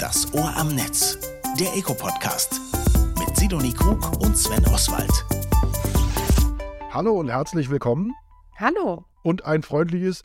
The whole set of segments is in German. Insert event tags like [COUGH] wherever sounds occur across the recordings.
Das Ohr am Netz, der Eco-Podcast mit Sidonie Krug und Sven Oswald. Hallo und herzlich willkommen. Hallo. Und ein freundliches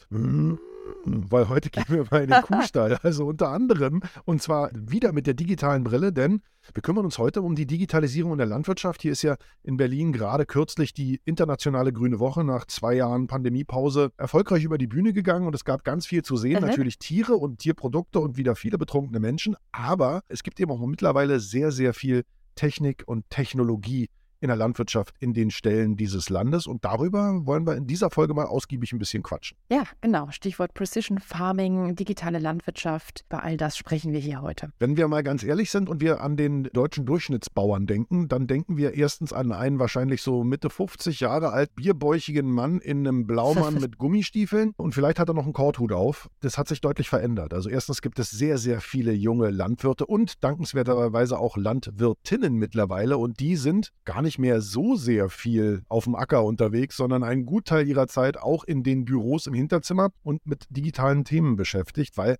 weil heute gehen wir mal in den Kuhstall. Also unter anderem, und zwar wieder mit der digitalen Brille, denn wir kümmern uns heute um die Digitalisierung in der Landwirtschaft. Hier ist ja in Berlin gerade kürzlich die internationale Grüne Woche nach zwei Jahren Pandemiepause erfolgreich über die Bühne gegangen und es gab ganz viel zu sehen. Mhm. Natürlich Tiere und Tierprodukte und wieder viele betrunkene Menschen. Aber es gibt eben auch mittlerweile sehr, sehr viel Technik und Technologie in der Landwirtschaft in den Stellen dieses Landes. Und darüber wollen wir in dieser Folge mal ausgiebig ein bisschen quatschen. Ja, genau. Stichwort Precision Farming, digitale Landwirtschaft. Bei all das sprechen wir hier heute. Wenn wir mal ganz ehrlich sind und wir an den deutschen Durchschnittsbauern denken, dann denken wir erstens an einen wahrscheinlich so Mitte 50 Jahre alt bierbäuchigen Mann in einem Blaumann [LAUGHS] mit Gummistiefeln und vielleicht hat er noch einen Korthut auf. Das hat sich deutlich verändert. Also erstens gibt es sehr, sehr viele junge Landwirte und dankenswerterweise auch Landwirtinnen mittlerweile und die sind gar nicht nicht mehr so sehr viel auf dem Acker unterwegs, sondern einen Gutteil ihrer Zeit auch in den Büros im Hinterzimmer und mit digitalen Themen beschäftigt, weil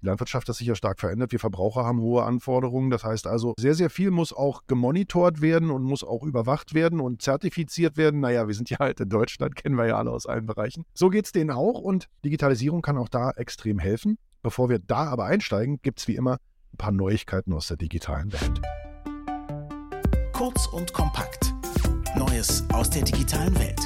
die Landwirtschaft hat sich ja stark verändert. Wir Verbraucher haben hohe Anforderungen. Das heißt also, sehr, sehr viel muss auch gemonitort werden und muss auch überwacht werden und zertifiziert werden. Naja, wir sind ja halt in Deutschland, kennen wir ja alle aus allen Bereichen. So geht es denen auch und Digitalisierung kann auch da extrem helfen. Bevor wir da aber einsteigen, gibt es wie immer ein paar Neuigkeiten aus der digitalen Welt. Kurz und kompakt. Neues aus der digitalen Welt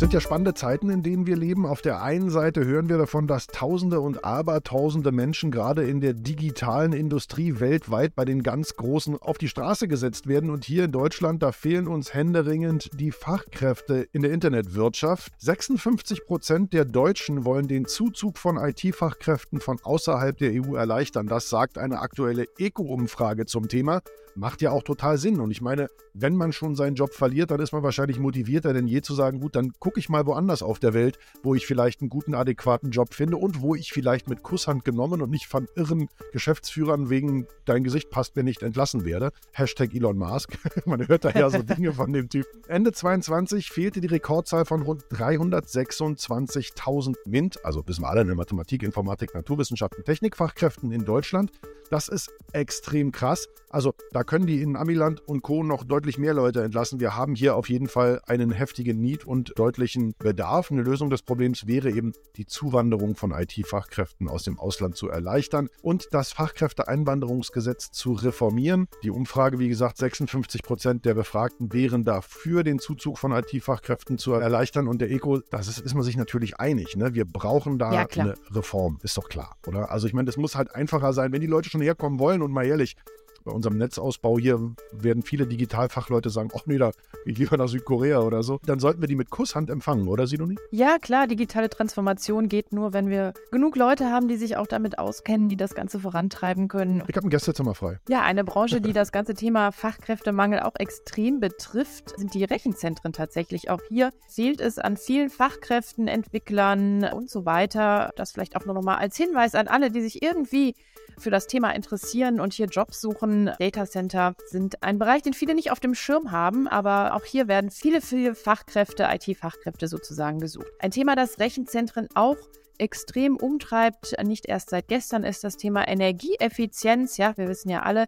sind ja spannende Zeiten, in denen wir leben. Auf der einen Seite hören wir davon, dass Tausende und Abertausende Menschen gerade in der digitalen Industrie weltweit bei den ganz Großen auf die Straße gesetzt werden. Und hier in Deutschland, da fehlen uns händeringend die Fachkräfte in der Internetwirtschaft. 56 Prozent der Deutschen wollen den Zuzug von IT-Fachkräften von außerhalb der EU erleichtern. Das sagt eine aktuelle ECO-Umfrage zum Thema. Macht ja auch total Sinn. Und ich meine, wenn man schon seinen Job verliert, dann ist man wahrscheinlich motivierter denn je zu sagen, gut, dann guck gucke ich mal woanders auf der Welt, wo ich vielleicht einen guten, adäquaten Job finde und wo ich vielleicht mit Kusshand genommen und nicht von irren Geschäftsführern wegen dein Gesicht passt mir nicht entlassen werde. Hashtag Elon Musk. [LAUGHS] Man hört da ja so [LAUGHS] Dinge von dem Typ. Ende 22 fehlte die Rekordzahl von rund 326.000 MINT, also wissen wir alle in der Mathematik, Informatik, Naturwissenschaften, Technikfachkräften in Deutschland. Das ist extrem krass. Also da können die in Amiland und Co. noch deutlich mehr Leute entlassen. Wir haben hier auf jeden Fall einen heftigen Need und deutlichen Bedarf. Eine Lösung des Problems wäre eben die Zuwanderung von IT-Fachkräften aus dem Ausland zu erleichtern und das Fachkräfteeinwanderungsgesetz zu reformieren. Die Umfrage, wie gesagt, 56 Prozent der Befragten wären dafür, den Zuzug von IT-Fachkräften zu erleichtern. Und der ECO, das ist, ist man sich natürlich einig. Ne? Wir brauchen da ja, eine Reform, ist doch klar, oder? Also ich meine, das muss halt einfacher sein, wenn die Leute schon schon herkommen wollen und mal ehrlich, bei unserem Netzausbau hier werden viele Digitalfachleute sagen, ach nee, da gehe ich lieber nach Südkorea oder so. Dann sollten wir die mit Kusshand empfangen, oder Sidoni? Ja, klar, digitale Transformation geht nur, wenn wir genug Leute haben, die sich auch damit auskennen, die das Ganze vorantreiben können. Ich habe ein Gästezimmer frei. Ja, eine Branche, die das ganze Thema Fachkräftemangel auch extrem betrifft, sind die Rechenzentren tatsächlich. Auch hier fehlt es an vielen Fachkräften, Entwicklern und so weiter. Das vielleicht auch nur noch mal als Hinweis an alle, die sich irgendwie für das Thema interessieren und hier Jobs suchen. Data Center sind ein Bereich, den viele nicht auf dem Schirm haben, aber auch hier werden viele, viele Fachkräfte, IT-Fachkräfte sozusagen gesucht. Ein Thema, das Rechenzentren auch extrem umtreibt, nicht erst seit gestern, ist das Thema Energieeffizienz. Ja, wir wissen ja alle,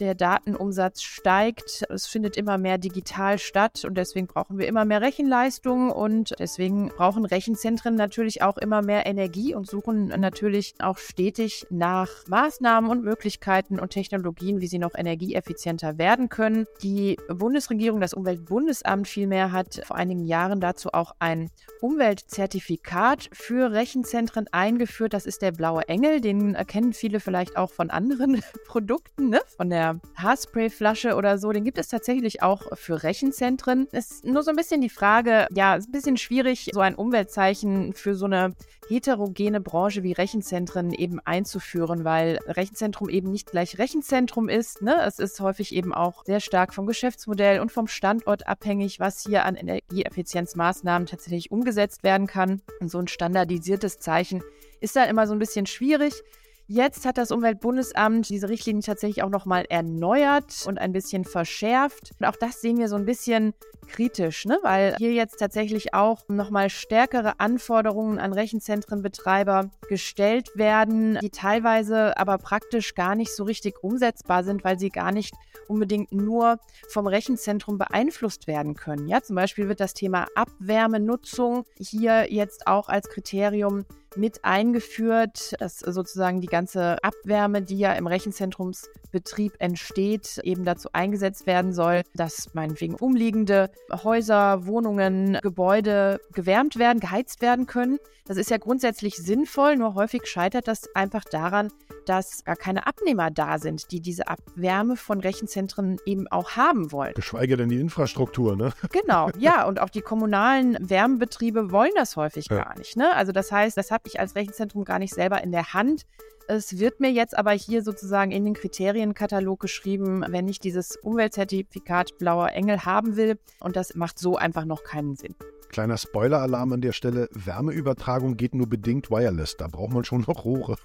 der Datenumsatz steigt. Es findet immer mehr digital statt und deswegen brauchen wir immer mehr Rechenleistung und deswegen brauchen Rechenzentren natürlich auch immer mehr Energie und suchen natürlich auch stetig nach Maßnahmen und Möglichkeiten und Technologien, wie sie noch energieeffizienter werden können. Die Bundesregierung, das Umweltbundesamt vielmehr, hat vor einigen Jahren dazu auch ein Umweltzertifikat für Rechenzentren eingeführt. Das ist der blaue Engel, den erkennen viele vielleicht auch von anderen [LAUGHS] Produkten, ne? von der der Haarsprayflasche oder so, den gibt es tatsächlich auch für Rechenzentren. Ist nur so ein bisschen die Frage, ja, ist ein bisschen schwierig, so ein Umweltzeichen für so eine heterogene Branche wie Rechenzentren eben einzuführen, weil Rechenzentrum eben nicht gleich Rechenzentrum ist. Ne? Es ist häufig eben auch sehr stark vom Geschäftsmodell und vom Standort abhängig, was hier an Energieeffizienzmaßnahmen tatsächlich umgesetzt werden kann. Und so ein standardisiertes Zeichen ist da immer so ein bisschen schwierig. Jetzt hat das Umweltbundesamt diese Richtlinie tatsächlich auch nochmal erneuert und ein bisschen verschärft. Und auch das sehen wir so ein bisschen kritisch, ne? weil hier jetzt tatsächlich auch nochmal stärkere Anforderungen an Rechenzentrenbetreiber gestellt werden, die teilweise aber praktisch gar nicht so richtig umsetzbar sind, weil sie gar nicht unbedingt nur vom Rechenzentrum beeinflusst werden können. Ja, zum Beispiel wird das Thema Abwärmenutzung hier jetzt auch als Kriterium mit eingeführt, dass sozusagen die ganze Abwärme, die ja im Rechenzentrumsbetrieb entsteht, eben dazu eingesetzt werden soll, dass meinetwegen umliegende Häuser, Wohnungen, Gebäude gewärmt werden, geheizt werden können. Das ist ja grundsätzlich sinnvoll, nur häufig scheitert das einfach daran, dass gar keine Abnehmer da sind, die diese Abwärme von Rechenzentren eben auch haben wollen. Geschweige denn die Infrastruktur, ne? [LAUGHS] Genau, ja. Und auch die kommunalen Wärmebetriebe wollen das häufig ja. gar nicht. Ne? Also das heißt, das habe ich als Rechenzentrum gar nicht selber in der Hand. Es wird mir jetzt aber hier sozusagen in den Kriterienkatalog geschrieben, wenn ich dieses Umweltzertifikat Blauer Engel haben will. Und das macht so einfach noch keinen Sinn. Kleiner Spoiler-Alarm an der Stelle: Wärmeübertragung geht nur bedingt wireless. Da braucht man schon noch Rohre.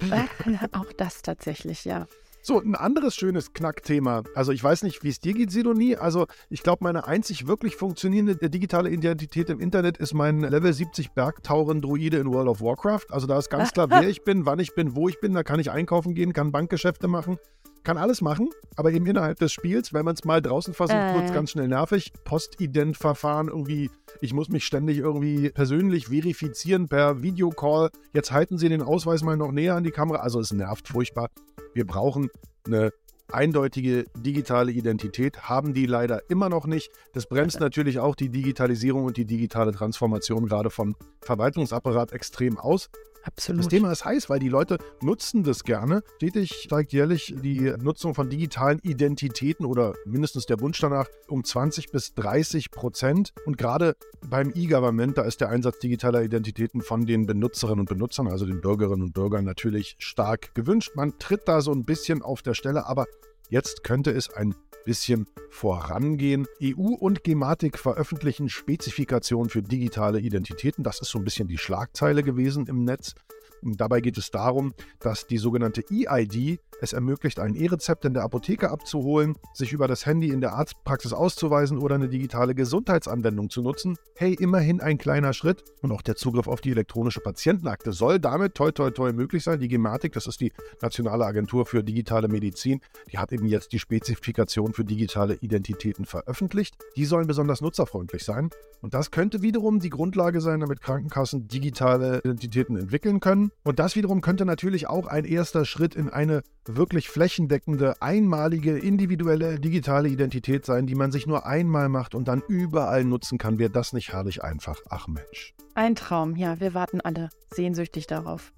[LAUGHS] Auch das tatsächlich, ja. So, ein anderes schönes Knackthema. Also ich weiß nicht, wie es dir geht, Sidonie. Also ich glaube, meine einzig wirklich funktionierende digitale Identität im Internet ist mein Level 70 Bergtauren-Druide in World of Warcraft. Also da ist ganz klar, [LAUGHS] wer ich bin, wann ich bin, wo ich bin. Da kann ich einkaufen gehen, kann Bankgeschäfte machen kann alles machen, aber eben innerhalb des Spiels, wenn man es mal draußen versucht, äh. wird es ganz schnell nervig. Postident-Verfahren irgendwie, ich muss mich ständig irgendwie persönlich verifizieren per Videocall. Jetzt halten Sie den Ausweis mal noch näher an die Kamera. Also es nervt furchtbar. Wir brauchen eine eindeutige digitale Identität, haben die leider immer noch nicht. Das bremst natürlich auch die Digitalisierung und die digitale Transformation gerade vom Verwaltungsapparat extrem aus. Absolut. Das Thema ist heiß, weil die Leute nutzen das gerne. Stetig steigt jährlich die Nutzung von digitalen Identitäten oder mindestens der Wunsch danach um 20 bis 30 Prozent. Und gerade beim E-Government, da ist der Einsatz digitaler Identitäten von den Benutzerinnen und Benutzern, also den Bürgerinnen und Bürgern, natürlich stark gewünscht. Man tritt da so ein bisschen auf der Stelle, aber jetzt könnte es ein bisschen vorangehen. EU und Gematik veröffentlichen Spezifikationen für digitale Identitäten. Das ist so ein bisschen die Schlagzeile gewesen im Netz. Und dabei geht es darum, dass die sogenannte EID es ermöglicht, ein E-Rezept in der Apotheke abzuholen, sich über das Handy in der Arztpraxis auszuweisen oder eine digitale Gesundheitsanwendung zu nutzen. Hey, immerhin ein kleiner Schritt. Und auch der Zugriff auf die elektronische Patientenakte soll damit toi toi toi möglich sein. Die Gematik, das ist die Nationale Agentur für digitale Medizin, die hat eben jetzt die Spezifikation für digitale Identitäten veröffentlicht. Die sollen besonders nutzerfreundlich sein. Und das könnte wiederum die Grundlage sein, damit Krankenkassen digitale Identitäten entwickeln können. Und das wiederum könnte natürlich auch ein erster Schritt in eine wirklich flächendeckende, einmalige, individuelle digitale Identität sein, die man sich nur einmal macht und dann überall nutzen kann. Wäre das nicht herrlich einfach? Ach Mensch. Ein Traum, ja, wir warten alle sehnsüchtig darauf.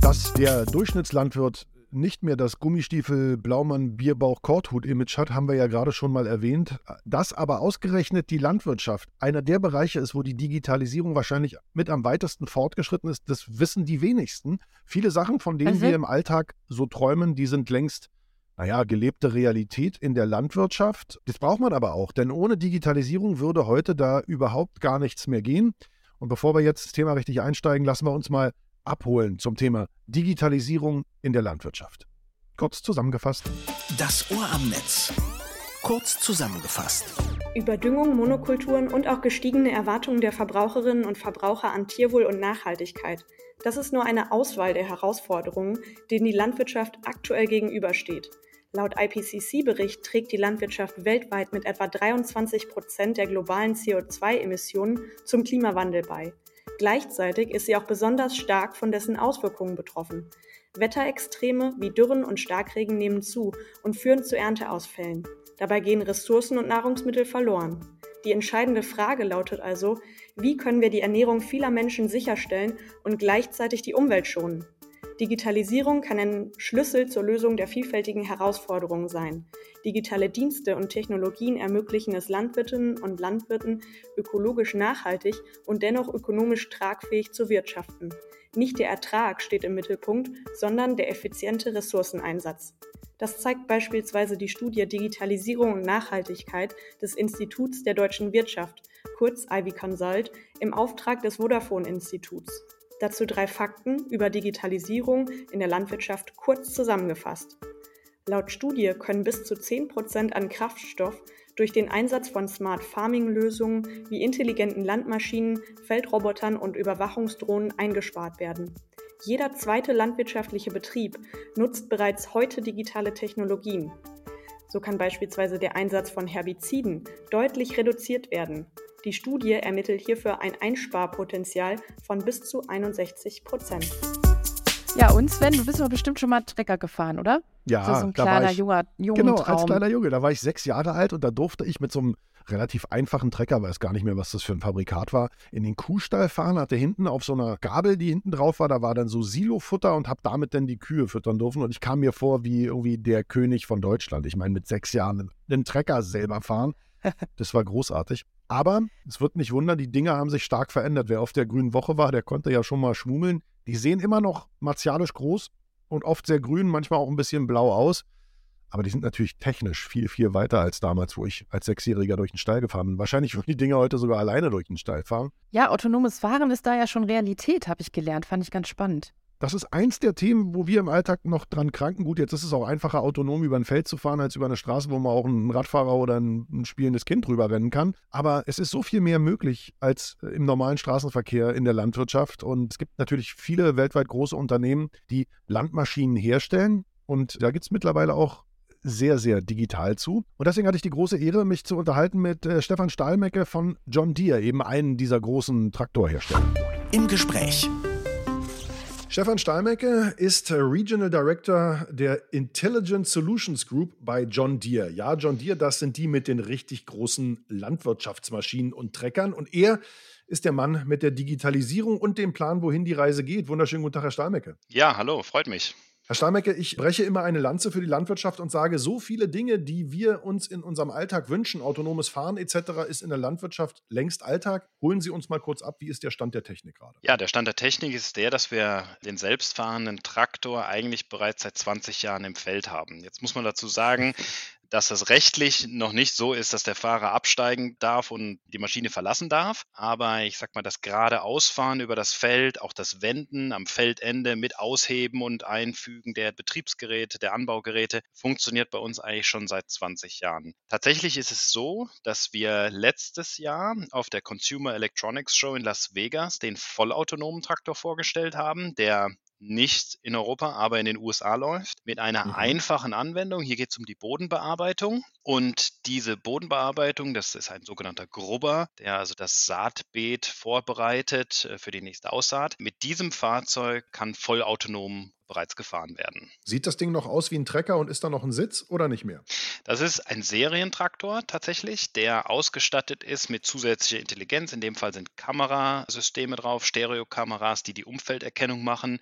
Dass der Durchschnittslandwirt nicht mehr das Gummistiefel Blaumann Bierbauch Korthut Image hat, haben wir ja gerade schon mal erwähnt. Dass aber ausgerechnet die Landwirtschaft einer der Bereiche ist, wo die Digitalisierung wahrscheinlich mit am weitesten fortgeschritten ist, das wissen die wenigsten. Viele Sachen, von denen mhm. wir im Alltag so träumen, die sind längst naja, gelebte Realität in der Landwirtschaft. Das braucht man aber auch, denn ohne Digitalisierung würde heute da überhaupt gar nichts mehr gehen. Und bevor wir jetzt das Thema richtig einsteigen, lassen wir uns mal abholen zum Thema Digitalisierung in der Landwirtschaft. Kurz zusammengefasst. Das Ohr am Netz. Kurz zusammengefasst. Überdüngung, Monokulturen und auch gestiegene Erwartungen der Verbraucherinnen und Verbraucher an Tierwohl und Nachhaltigkeit. Das ist nur eine Auswahl der Herausforderungen, denen die Landwirtschaft aktuell gegenübersteht. Laut IPCC-Bericht trägt die Landwirtschaft weltweit mit etwa 23 Prozent der globalen CO2-Emissionen zum Klimawandel bei. Gleichzeitig ist sie auch besonders stark von dessen Auswirkungen betroffen. Wetterextreme wie Dürren und Starkregen nehmen zu und führen zu Ernteausfällen. Dabei gehen Ressourcen und Nahrungsmittel verloren. Die entscheidende Frage lautet also, wie können wir die Ernährung vieler Menschen sicherstellen und gleichzeitig die Umwelt schonen? Digitalisierung kann ein Schlüssel zur Lösung der vielfältigen Herausforderungen sein. Digitale Dienste und Technologien ermöglichen es Landwirtinnen und Landwirten, ökologisch nachhaltig und dennoch ökonomisch tragfähig zu wirtschaften. Nicht der Ertrag steht im Mittelpunkt, sondern der effiziente Ressourceneinsatz. Das zeigt beispielsweise die Studie Digitalisierung und Nachhaltigkeit des Instituts der deutschen Wirtschaft, kurz Ivy Consult, im Auftrag des Vodafone Instituts. Dazu drei Fakten über Digitalisierung in der Landwirtschaft kurz zusammengefasst. Laut Studie können bis zu 10 Prozent an Kraftstoff durch den Einsatz von Smart Farming Lösungen wie intelligenten Landmaschinen, Feldrobotern und Überwachungsdrohnen eingespart werden. Jeder zweite landwirtschaftliche Betrieb nutzt bereits heute digitale Technologien. So kann beispielsweise der Einsatz von Herbiziden deutlich reduziert werden. Die Studie ermittelt hierfür ein Einsparpotenzial von bis zu 61 Prozent. Ja, und Sven, du bist doch bestimmt schon mal Trecker gefahren, oder? Ja, so, so ein da kleiner war ich, junger, junger genau, als kleiner Junge. Da war ich sechs Jahre alt und da durfte ich mit so einem relativ einfachen Trecker, weiß gar nicht mehr, was das für ein Fabrikat war, in den Kuhstall fahren, hatte hinten auf so einer Gabel, die hinten drauf war, da war dann so Silofutter und habe damit dann die Kühe füttern dürfen und ich kam mir vor wie irgendwie der König von Deutschland. Ich meine, mit sechs Jahren den Trecker selber fahren, [LAUGHS] das war großartig. Aber es wird nicht wundern, die Dinge haben sich stark verändert. Wer auf der Grünen Woche war, der konnte ja schon mal schmummeln. Die sehen immer noch martialisch groß und oft sehr grün, manchmal auch ein bisschen blau aus. Aber die sind natürlich technisch viel, viel weiter als damals, wo ich als Sechsjähriger durch den Stall gefahren bin. Wahrscheinlich würden die Dinger heute sogar alleine durch den Stall fahren. Ja, autonomes Fahren ist da ja schon Realität, habe ich gelernt. Fand ich ganz spannend. Das ist eins der Themen, wo wir im Alltag noch dran kranken. Gut, jetzt ist es auch einfacher, autonom über ein Feld zu fahren, als über eine Straße, wo man auch ein Radfahrer oder ein, ein spielendes Kind drüber rennen kann. Aber es ist so viel mehr möglich als im normalen Straßenverkehr in der Landwirtschaft. Und es gibt natürlich viele weltweit große Unternehmen, die Landmaschinen herstellen. Und da gibt es mittlerweile auch sehr, sehr digital zu. Und deswegen hatte ich die große Ehre, mich zu unterhalten mit äh, Stefan Stahlmecke von John Deere, eben einen dieser großen Traktorhersteller. Im Gespräch. Stefan Stahlmecke ist Regional Director der Intelligent Solutions Group bei John Deere. Ja, John Deere, das sind die mit den richtig großen Landwirtschaftsmaschinen und Treckern. Und er ist der Mann mit der Digitalisierung und dem Plan, wohin die Reise geht. Wunderschönen guten Tag, Herr Stahlmecke. Ja, hallo, freut mich. Herr Steinmecke, ich breche immer eine Lanze für die Landwirtschaft und sage, so viele Dinge, die wir uns in unserem Alltag wünschen, autonomes Fahren etc., ist in der Landwirtschaft längst Alltag. Holen Sie uns mal kurz ab, wie ist der Stand der Technik gerade? Ja, der Stand der Technik ist der, dass wir den selbstfahrenden Traktor eigentlich bereits seit 20 Jahren im Feld haben. Jetzt muss man dazu sagen, dass das rechtlich noch nicht so ist, dass der Fahrer absteigen darf und die Maschine verlassen darf. Aber ich sag mal, das gerade Ausfahren über das Feld, auch das Wenden am Feldende mit Ausheben und Einfügen der Betriebsgeräte, der Anbaugeräte, funktioniert bei uns eigentlich schon seit 20 Jahren. Tatsächlich ist es so, dass wir letztes Jahr auf der Consumer Electronics Show in Las Vegas den vollautonomen Traktor vorgestellt haben, der nicht in Europa, aber in den USA läuft, mit einer mhm. einfachen Anwendung. Hier geht es um die Bodenbearbeitung. Und diese Bodenbearbeitung, das ist ein sogenannter Grubber, der also das Saatbeet vorbereitet äh, für die nächste Aussaat. Mit diesem Fahrzeug kann vollautonom bereits gefahren werden. Sieht das Ding noch aus wie ein Trecker und ist da noch ein Sitz oder nicht mehr? Das ist ein Serientraktor tatsächlich, der ausgestattet ist mit zusätzlicher Intelligenz. In dem Fall sind Kamerasysteme drauf, Stereokameras, die die Umfelderkennung machen.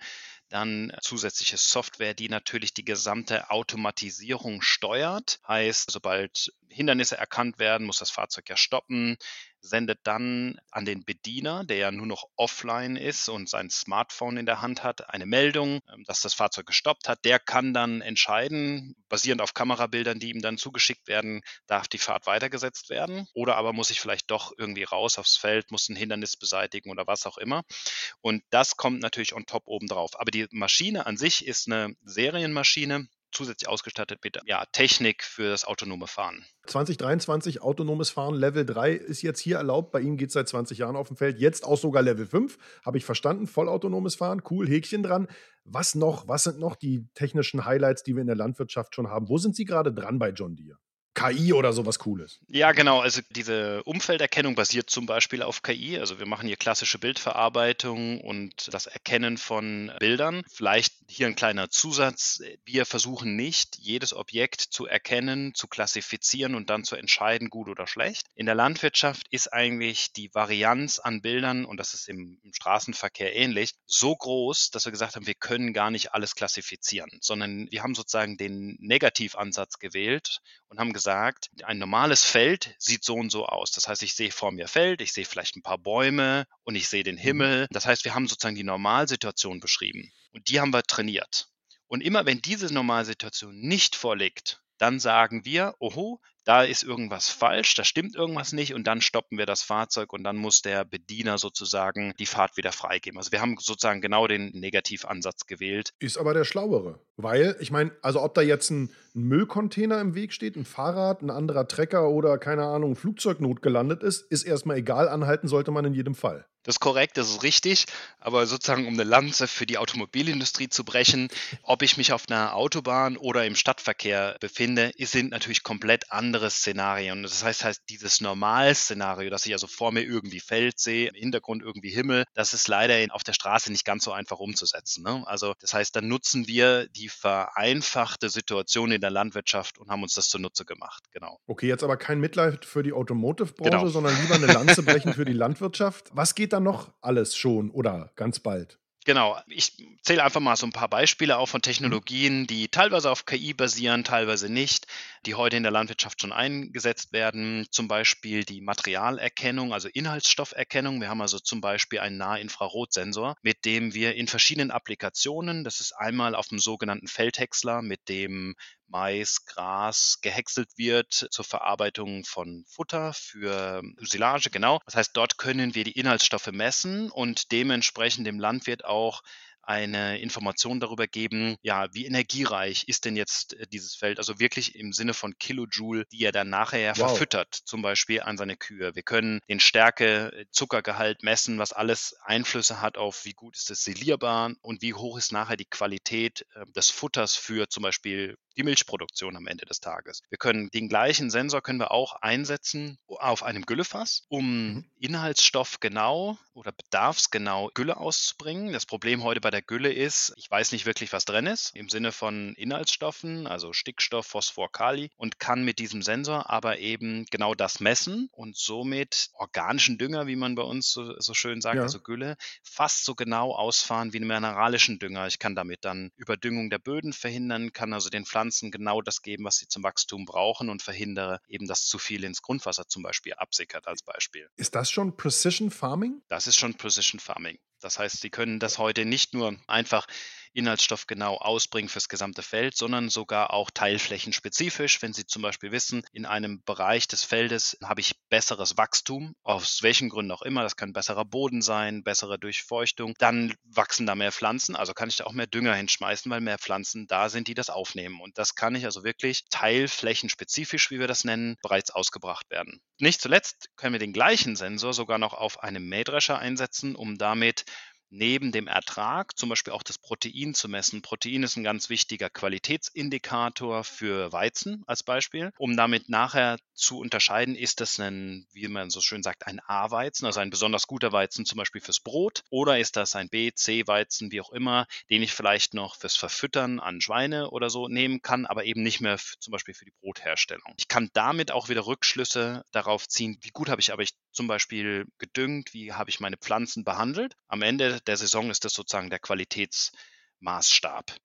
Dann zusätzliche Software, die natürlich die gesamte Automatisierung steuert. Heißt, sobald Hindernisse erkannt werden, muss das Fahrzeug ja stoppen sendet dann an den Bediener, der ja nur noch offline ist und sein Smartphone in der Hand hat, eine Meldung, ähm, dass das Fahrzeug gestoppt hat. Der kann dann entscheiden, basierend auf Kamerabildern, die ihm dann zugeschickt werden, darf die Fahrt weitergesetzt werden oder aber muss ich vielleicht doch irgendwie raus aufs Feld, muss ein Hindernis beseitigen oder was auch immer. Und das kommt natürlich on top obendrauf. Aber die Maschine an sich ist eine Serienmaschine, zusätzlich ausgestattet mit ja, Technik für das autonome Fahren. 2023 autonomes Fahren Level 3 ist jetzt hier erlaubt. Bei Ihnen geht es seit 20 Jahren auf dem Feld. Jetzt auch sogar Level 5. Habe ich verstanden. Vollautonomes Fahren. Cool. Häkchen dran. Was noch? Was sind noch die technischen Highlights, die wir in der Landwirtschaft schon haben? Wo sind Sie gerade dran bei John Deere? KI oder sowas Cooles. Ja, genau. Also diese Umfelderkennung basiert zum Beispiel auf KI. Also wir machen hier klassische Bildverarbeitung und das Erkennen von Bildern. Vielleicht hier ein kleiner Zusatz. Wir versuchen nicht, jedes Objekt zu erkennen, zu klassifizieren und dann zu entscheiden, gut oder schlecht. In der Landwirtschaft ist eigentlich die Varianz an Bildern, und das ist im, Straßenverkehr ähnlich, so groß, dass wir gesagt haben, wir können gar nicht alles klassifizieren, sondern wir haben sozusagen den Negativansatz gewählt und haben gesagt, ein normales Feld sieht so und so aus. Das heißt, ich sehe vor mir Feld, ich sehe vielleicht ein paar Bäume und ich sehe den mhm. Himmel. Das heißt, wir haben sozusagen die Normalsituation beschrieben und die haben wir trainiert. Und immer wenn diese Normalsituation nicht vorliegt, dann sagen wir, oho, da ist irgendwas falsch, da stimmt irgendwas nicht und dann stoppen wir das Fahrzeug und dann muss der Bediener sozusagen die Fahrt wieder freigeben. Also wir haben sozusagen genau den Negativansatz gewählt. Ist aber der schlauere, weil ich meine, also ob da jetzt ein, Müllcontainer im Weg steht, ein Fahrrad, ein anderer Trecker oder keine Ahnung, Flugzeugnot gelandet ist, ist erstmal egal, anhalten sollte man in jedem Fall. Das ist korrekt, das ist richtig. Aber sozusagen, um eine Lanze für die Automobilindustrie zu brechen, ob ich mich auf einer Autobahn oder im Stadtverkehr befinde, sind natürlich komplett andere Szenarien. Das heißt, heißt dieses Normalszenario, dass ich also vor mir irgendwie Feld sehe, im Hintergrund irgendwie Himmel, das ist leider auf der Straße nicht ganz so einfach umzusetzen. Ne? Also das heißt, dann nutzen wir die vereinfachte Situation in der Landwirtschaft und haben uns das zunutze gemacht. Genau. Okay, jetzt aber kein Mitleid für die Automotive-Branche, genau. sondern lieber eine Lanze brechen für die [LAUGHS] Landwirtschaft. Was geht da noch alles schon oder ganz bald? Genau, ich zähle einfach mal so ein paar Beispiele auf von Technologien, die teilweise auf KI basieren, teilweise nicht, die heute in der Landwirtschaft schon eingesetzt werden. Zum Beispiel die Materialerkennung, also Inhaltsstofferkennung. Wir haben also zum Beispiel einen Nahinfrarotsensor, mit dem wir in verschiedenen Applikationen, das ist einmal auf dem sogenannten Feldhäcksler, mit dem Mais, Gras gehäckselt wird zur Verarbeitung von Futter für Silage, genau. Das heißt, dort können wir die Inhaltsstoffe messen und dementsprechend dem Landwirt auch eine Information darüber geben, ja, wie energiereich ist denn jetzt äh, dieses Feld? Also wirklich im Sinne von Kilojoule, die er dann nachher wow. verfüttert, zum Beispiel an seine Kühe. Wir können den Stärke, äh, Zuckergehalt messen, was alles Einflüsse hat auf, wie gut ist es silierbar und wie hoch ist nachher die Qualität äh, des Futters für zum Beispiel die Milchproduktion am Ende des Tages. Wir können den gleichen Sensor können wir auch einsetzen auf einem Güllefass, um mhm. inhaltsstoffgenau oder bedarfsgenau Gülle auszubringen. Das Problem heute bei der Gülle ist, ich weiß nicht wirklich, was drin ist, im Sinne von Inhaltsstoffen, also Stickstoff, Phosphor, Kali und kann mit diesem Sensor aber eben genau das messen und somit organischen Dünger, wie man bei uns so, so schön sagt, ja. also Gülle, fast so genau ausfahren wie einen mineralischen Dünger. Ich kann damit dann Überdüngung der Böden verhindern, kann also den Pflanzen Pflanzen genau das geben, was sie zum Wachstum brauchen und verhindere eben, dass zu viel ins Grundwasser zum Beispiel absickert als Beispiel. Ist das schon Precision Farming? Das ist schon Precision Farming. Das heißt, sie können das heute nicht nur einfach inhaltsstoffgenau ausbringen fürs gesamte Feld, sondern sogar auch teilflächenspezifisch. Wenn Sie zum Beispiel wissen, in einem Bereich des Feldes habe ich besseres Wachstum, aus welchen Gründen auch immer, das kann besserer Boden sein, bessere Durchfeuchtung, dann wachsen da mehr Pflanzen, also kann ich da auch mehr Dünger hinschmeißen, weil mehr Pflanzen da sind, die das aufnehmen. Und das kann ich also wirklich teilflächenspezifisch, wie wir das nennen, bereits ausgebracht werden. Nicht zuletzt können wir den gleichen Sensor sogar noch auf einem Mähdrescher einsetzen, um damit neben dem Ertrag zum Beispiel auch das Protein zu messen. Protein ist ein ganz wichtiger Qualitätsindikator für Weizen als Beispiel, um damit nachher zu unterscheiden, ist das ein, wie man so schön sagt, ein A-Weizen, also ein besonders guter Weizen zum Beispiel fürs Brot, oder ist das ein B, C-Weizen, wie auch immer, den ich vielleicht noch fürs Verfüttern an Schweine oder so nehmen kann, aber eben nicht mehr zum Beispiel für die Brotherstellung. Ich kann damit auch wieder Rückschlüsse darauf ziehen, wie gut habe ich aber ich zum Beispiel gedüngt, wie habe ich meine Pflanzen behandelt. Am Ende der Saison ist das sozusagen der Qualitätsmaßstab.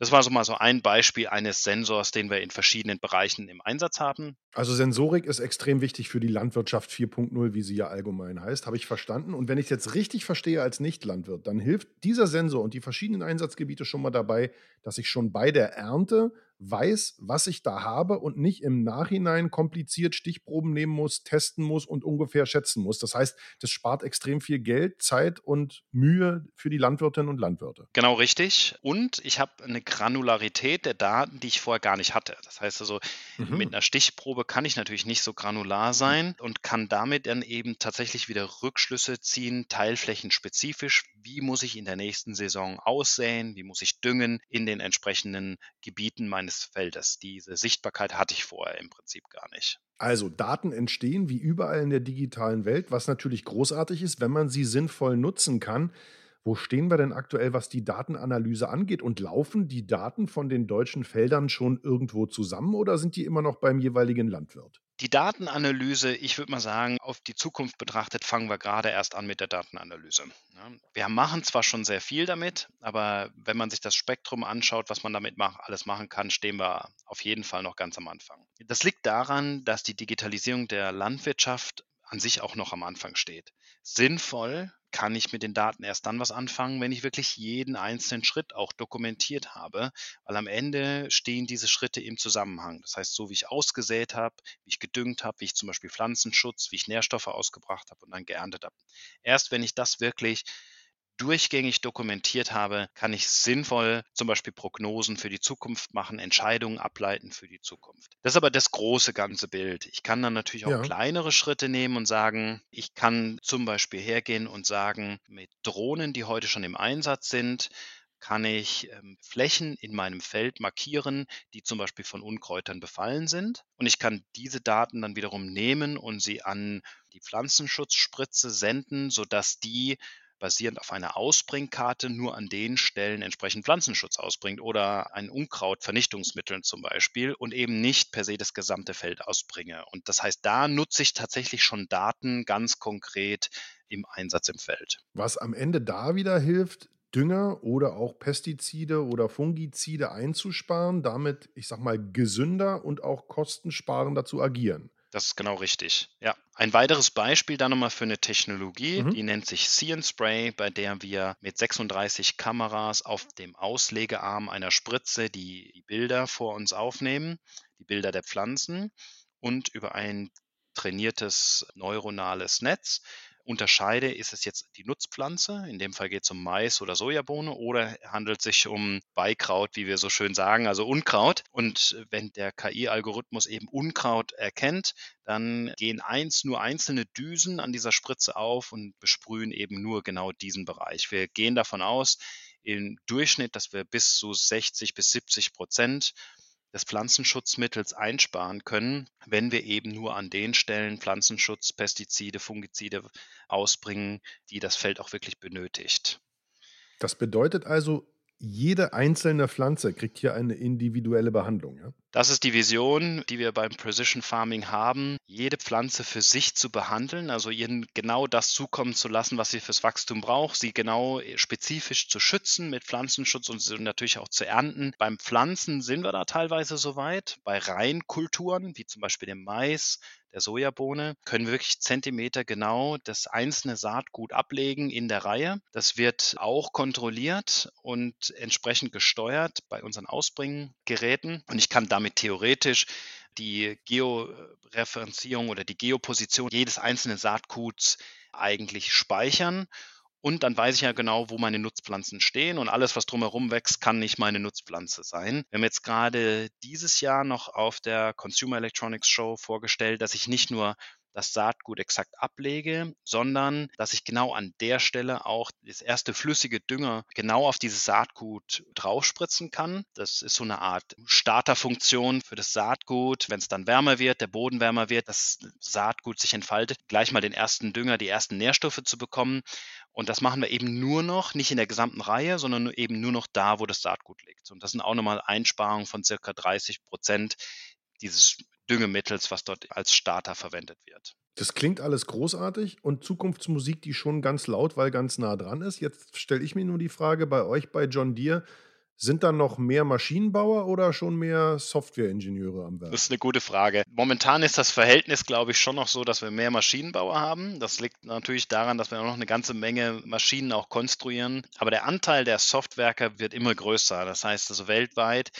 Das war so mal so ein Beispiel eines Sensors, den wir in verschiedenen Bereichen im Einsatz haben. Also Sensorik ist extrem wichtig für die Landwirtschaft 4.0, wie sie ja allgemein heißt, habe ich verstanden. Und wenn ich es jetzt richtig verstehe als Nicht-Landwirt, dann hilft dieser Sensor und die verschiedenen Einsatzgebiete schon mal dabei, dass ich schon bei der Ernte weiß, was ich da habe und nicht im Nachhinein kompliziert Stichproben nehmen muss, testen muss und ungefähr schätzen muss. Das heißt, das spart extrem viel Geld, Zeit und Mühe für die Landwirtinnen und Landwirte. Genau richtig. Und ich habe eine Granularität der Daten, die ich vorher gar nicht hatte. Das heißt also, mhm. mit einer Stichprobe kann ich natürlich nicht so granular sein und kann damit dann eben tatsächlich wieder Rückschlüsse ziehen, teilflächenspezifisch. Wie muss ich in der nächsten Saison aussäen? Wie muss ich düngen in den entsprechenden Gebieten meines meines Feldes. Diese Sichtbarkeit hatte ich vorher im Prinzip gar nicht. Also Daten entstehen wie überall in der digitalen Welt, was natürlich großartig ist, wenn man sie sinnvoll nutzen kann. Wo stehen wir denn aktuell, was die Datenanalyse angeht? Und laufen die Daten von den deutschen Feldern schon irgendwo zusammen oder sind die immer noch beim jeweiligen Landwirt? Die Datenanalyse, ich würde mal sagen, auf die Zukunft betrachtet, fangen wir gerade erst an mit der Datenanalyse. Wir machen zwar schon sehr viel damit, aber wenn man sich das Spektrum anschaut, was man damit alles machen kann, stehen wir auf jeden Fall noch ganz am Anfang. Das liegt daran, dass die Digitalisierung der Landwirtschaft an sich auch noch am Anfang steht. Sinnvoll kann ich mit den Daten erst dann was anfangen, wenn ich wirklich jeden einzelnen Schritt auch dokumentiert habe, weil am Ende stehen diese Schritte im Zusammenhang. Das heißt, so wie ich ausgesät habe, wie ich gedüngt habe, wie ich zum Beispiel Pflanzenschutz, wie ich Nährstoffe ausgebracht habe und dann geerntet habe. Erst wenn ich das wirklich durchgängig dokumentiert habe, kann ich sinnvoll zum Beispiel Prognosen für die Zukunft machen, Entscheidungen ableiten für die Zukunft. Das ist aber das große ganze Bild. Ich kann dann natürlich auch ja. kleinere Schritte nehmen und sagen, ich kann zum Beispiel hergehen und sagen, mit Drohnen, die heute schon im Einsatz sind, kann ich ähm, Flächen in meinem Feld markieren, die zum Beispiel von Unkräutern befallen sind. Und ich kann diese Daten dann wiederum nehmen und sie an die Pflanzenschutzspritze senden, sodass die basierend auf einer Ausbringkarte nur an den Stellen entsprechend Pflanzenschutz ausbringt oder ein Unkrautvernichtungsmittel zum Beispiel und eben nicht per se das gesamte Feld ausbringe. Und das heißt, da nutze ich tatsächlich schon Daten ganz konkret im Einsatz im Feld. Was am Ende da wieder hilft, Dünger oder auch Pestizide oder Fungizide einzusparen, damit, ich sag mal, gesünder und auch kostensparender zu agieren. Das ist genau richtig. Ja. Ein weiteres Beispiel dann nochmal für eine Technologie, mhm. die nennt sich See Spray, bei der wir mit 36 Kameras auf dem Auslegearm einer Spritze die Bilder vor uns aufnehmen, die Bilder der Pflanzen und über ein trainiertes neuronales Netz unterscheide, ist es jetzt die Nutzpflanze, in dem Fall geht es um Mais oder Sojabohne, oder handelt es sich um Beikraut, wie wir so schön sagen, also Unkraut. Und wenn der KI-Algorithmus eben Unkraut erkennt, dann gehen eins nur einzelne Düsen an dieser Spritze auf und besprühen eben nur genau diesen Bereich. Wir gehen davon aus, im Durchschnitt, dass wir bis zu 60 bis 70 Prozent des Pflanzenschutzmittels einsparen können, wenn wir eben nur an den Stellen Pflanzenschutz, Pestizide, Fungizide ausbringen, die das Feld auch wirklich benötigt. Das bedeutet also, jede einzelne Pflanze kriegt hier eine individuelle Behandlung. Ja? Das ist die Vision, die wir beim Precision Farming haben, jede Pflanze für sich zu behandeln, also ihnen genau das zukommen zu lassen, was sie fürs Wachstum braucht, sie genau spezifisch zu schützen mit Pflanzenschutz und sie natürlich auch zu ernten. Beim Pflanzen sind wir da teilweise soweit. Bei Reinkulturen, wie zum Beispiel dem Mais, der Sojabohne, können wir wirklich Zentimeter genau das einzelne Saatgut ablegen in der Reihe. Das wird auch kontrolliert und entsprechend gesteuert bei unseren Ausbringgeräten. Und ich kann damit theoretisch die Georeferenzierung oder die Geoposition jedes einzelnen Saatguts eigentlich speichern und dann weiß ich ja genau, wo meine Nutzpflanzen stehen und alles, was drumherum wächst, kann nicht meine Nutzpflanze sein. Wir haben jetzt gerade dieses Jahr noch auf der Consumer Electronics Show vorgestellt, dass ich nicht nur das Saatgut exakt ablege, sondern dass ich genau an der Stelle auch das erste flüssige Dünger genau auf dieses Saatgut draufspritzen kann. Das ist so eine Art Starterfunktion für das Saatgut. Wenn es dann wärmer wird, der Boden wärmer wird, das Saatgut sich entfaltet, gleich mal den ersten Dünger, die ersten Nährstoffe zu bekommen. Und das machen wir eben nur noch, nicht in der gesamten Reihe, sondern eben nur noch da, wo das Saatgut liegt. Und das sind auch nochmal Einsparungen von circa 30 Prozent dieses Düngemittels, was dort als Starter verwendet wird. Das klingt alles großartig und Zukunftsmusik, die schon ganz laut, weil ganz nah dran ist. Jetzt stelle ich mir nur die Frage bei euch bei John Deere, sind da noch mehr Maschinenbauer oder schon mehr Softwareingenieure am Werk? Das ist eine gute Frage. Momentan ist das Verhältnis, glaube ich, schon noch so, dass wir mehr Maschinenbauer haben. Das liegt natürlich daran, dass wir noch eine ganze Menge Maschinen auch konstruieren. Aber der Anteil der Softwerker wird immer größer. Das heißt also weltweit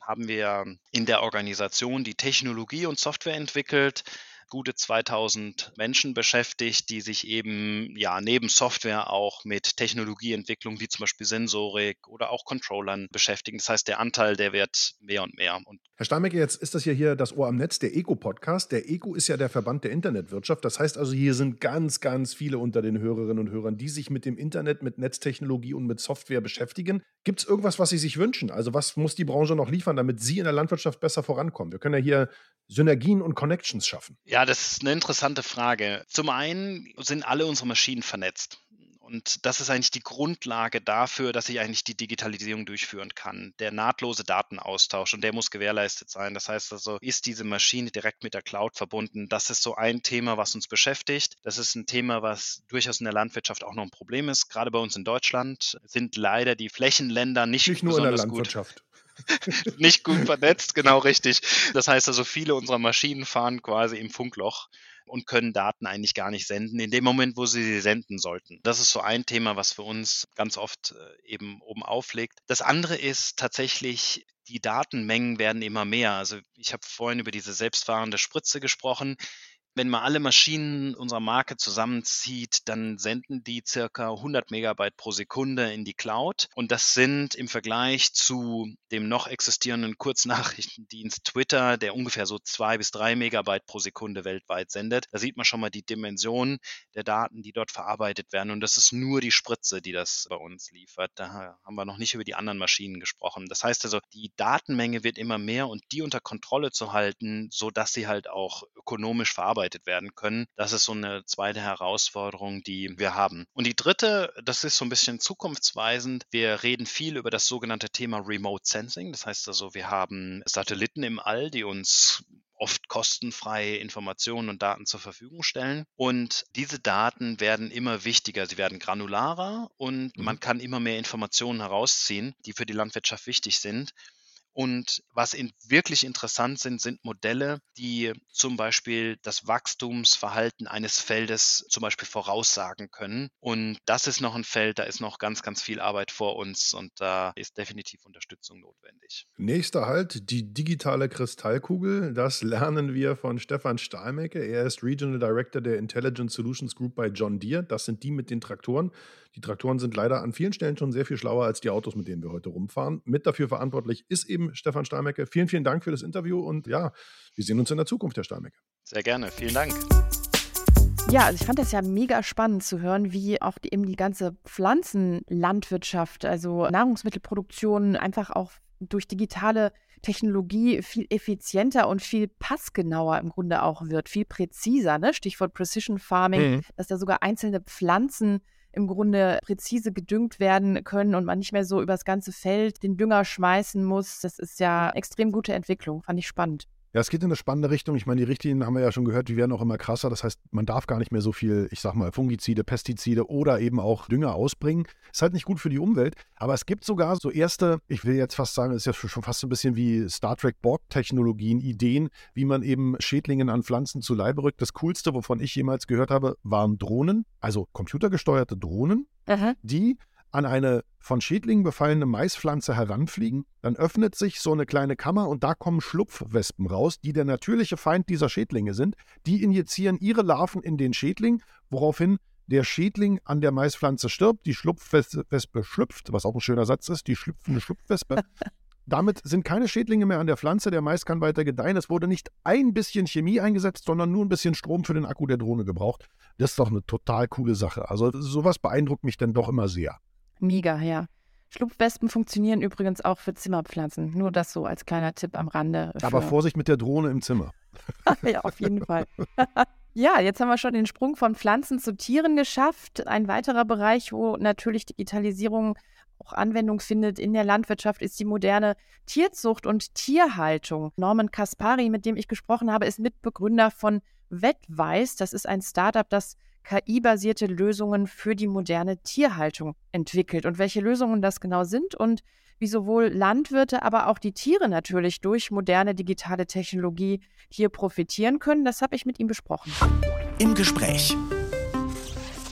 haben wir in der Organisation die Technologie und Software entwickelt, gute 2000 Menschen beschäftigt, die sich eben ja neben Software auch mit Technologieentwicklung wie zum Beispiel Sensorik oder auch Controllern beschäftigen. Das heißt, der Anteil, der wird mehr und mehr. Und Herr Steinmecke, jetzt ist das ja hier das Ohr am Netz, der ECO-Podcast. Der ECO ist ja der Verband der Internetwirtschaft. Das heißt also, hier sind ganz, ganz viele unter den Hörerinnen und Hörern, die sich mit dem Internet, mit Netztechnologie und mit Software beschäftigen. Gibt es irgendwas, was Sie sich wünschen? Also was muss die Branche noch liefern, damit Sie in der Landwirtschaft besser vorankommen? Wir können ja hier Synergien und Connections schaffen. Ja, das ist eine interessante Frage. Zum einen sind alle unsere Maschinen vernetzt. Und das ist eigentlich die Grundlage dafür, dass ich eigentlich die Digitalisierung durchführen kann. Der nahtlose Datenaustausch und der muss gewährleistet sein. Das heißt also, ist diese Maschine direkt mit der Cloud verbunden? Das ist so ein Thema, was uns beschäftigt. Das ist ein Thema, was durchaus in der Landwirtschaft auch noch ein Problem ist. Gerade bei uns in Deutschland sind leider die Flächenländer nicht, nicht nur in der Landwirtschaft. Gut [LAUGHS] nicht gut vernetzt, genau richtig. Das heißt also, viele unserer Maschinen fahren quasi im Funkloch. und können Daten eigentlich gar nicht senden in dem Moment, wo sie sie senden sollten. Das ist so ein Thema, was für uns ganz oft äh, eben oben auflegt. Das andere ist tatsächlich die Datenmengen werden immer mehr. Also ich habe vorhin über diese selbstfahrende Spritze gesprochen wenn man alle Maschinen unserer Marke zusammenzieht, dann senden die circa 100 Megabyte pro Sekunde in die Cloud. Und das sind im Vergleich zu dem noch existierenden Kurznachrichtendienst Twitter, der ungefähr so zwei bis drei Megabyte pro Sekunde weltweit sendet. Da sieht man schon mal die Dimension der Daten, die dort verarbeitet werden. Und das ist nur die Spritze, die das bei uns liefert. Da haben wir noch nicht über die anderen Maschinen gesprochen. Das heißt also, die Datenmenge wird immer mehr und die unter Kontrolle zu halten, so dass sie halt auch ökonomisch verarbeitet verarbeitet werden können. Das ist so eine zweite Herausforderung, die wir haben. Und die dritte, das ist so ein bisschen zukunftsweisend. Wir reden viel über das sogenannte Thema Remote Sensing. Das heißt also, wir haben Satelliten im All, die uns oft kostenfreie Informationen und Daten zur Verfügung stellen. Und diese Daten werden immer wichtiger, sie werden granularer und mhm. man kann immer mehr Informationen herausziehen, die für die Landwirtschaft wichtig sind. Und was in, wirklich interessant sind, sind Modelle, die zum Beispiel das Wachstumsverhalten eines Feldes zum Beispiel voraussagen können. Und das ist noch ein Feld, da ist noch ganz, ganz viel Arbeit vor uns und da ist definitiv Unterstützung notwendig. Nächster Halt, die digitale Kristallkugel. Das lernen wir von Stefan Stahlmecke. Er ist Regional Director der Intelligent Solutions Group bei John Deere. Das sind die mit den Traktoren. Die Traktoren sind leider an vielen Stellen schon sehr viel schlauer als die Autos, mit denen wir heute rumfahren. Mit dafür verantwortlich ist eben Stefan Steinmecke. Vielen, vielen Dank für das Interview und ja, wir sehen uns in der Zukunft, Herr Steinmecke. Sehr gerne, vielen Dank. Ja, also ich fand das ja mega spannend zu hören, wie auch die, eben die ganze Pflanzenlandwirtschaft, also Nahrungsmittelproduktion einfach auch durch digitale Technologie viel effizienter und viel passgenauer im Grunde auch wird, viel präziser. Ne? Stichwort Precision Farming, mhm. dass da sogar einzelne Pflanzen im Grunde präzise gedüngt werden können und man nicht mehr so übers ganze Feld den Dünger schmeißen muss. Das ist ja extrem gute Entwicklung, fand ich spannend. Ja, es geht in eine spannende Richtung. Ich meine, die Richtlinien haben wir ja schon gehört, die werden auch immer krasser. Das heißt, man darf gar nicht mehr so viel, ich sag mal, Fungizide, Pestizide oder eben auch Dünger ausbringen. Ist halt nicht gut für die Umwelt. Aber es gibt sogar so erste, ich will jetzt fast sagen, ist ja schon fast ein bisschen wie Star Trek Borg-Technologien, Ideen, wie man eben Schädlingen an Pflanzen zu Leibe rückt. Das coolste, wovon ich jemals gehört habe, waren Drohnen, also computergesteuerte Drohnen, Aha. die an eine von Schädlingen befallene Maispflanze heranfliegen, dann öffnet sich so eine kleine Kammer und da kommen Schlupfwespen raus, die der natürliche Feind dieser Schädlinge sind. Die injizieren ihre Larven in den Schädling, woraufhin der Schädling an der Maispflanze stirbt, die Schlupfwespe schlüpft, was auch ein schöner Satz ist, die schlüpfende Schlupfwespe. [LAUGHS] Damit sind keine Schädlinge mehr an der Pflanze, der Mais kann weiter gedeihen. Es wurde nicht ein bisschen Chemie eingesetzt, sondern nur ein bisschen Strom für den Akku der Drohne gebraucht. Das ist doch eine total coole Sache. Also sowas beeindruckt mich dann doch immer sehr. Mega, ja. Schlupfwespen funktionieren übrigens auch für Zimmerpflanzen. Nur das so als kleiner Tipp am Rande. Aber Vorsicht mit der Drohne im Zimmer. [LAUGHS] ja, auf jeden Fall. [LAUGHS] ja, jetzt haben wir schon den Sprung von Pflanzen zu Tieren geschafft. Ein weiterer Bereich, wo natürlich Digitalisierung auch Anwendung findet in der Landwirtschaft, ist die moderne Tierzucht und Tierhaltung. Norman Kaspari, mit dem ich gesprochen habe, ist Mitbegründer von Wettweiß. Das ist ein Startup, das KI-basierte Lösungen für die moderne Tierhaltung entwickelt. Und welche Lösungen das genau sind und wie sowohl Landwirte, aber auch die Tiere natürlich durch moderne digitale Technologie hier profitieren können, das habe ich mit ihm besprochen. Im Gespräch.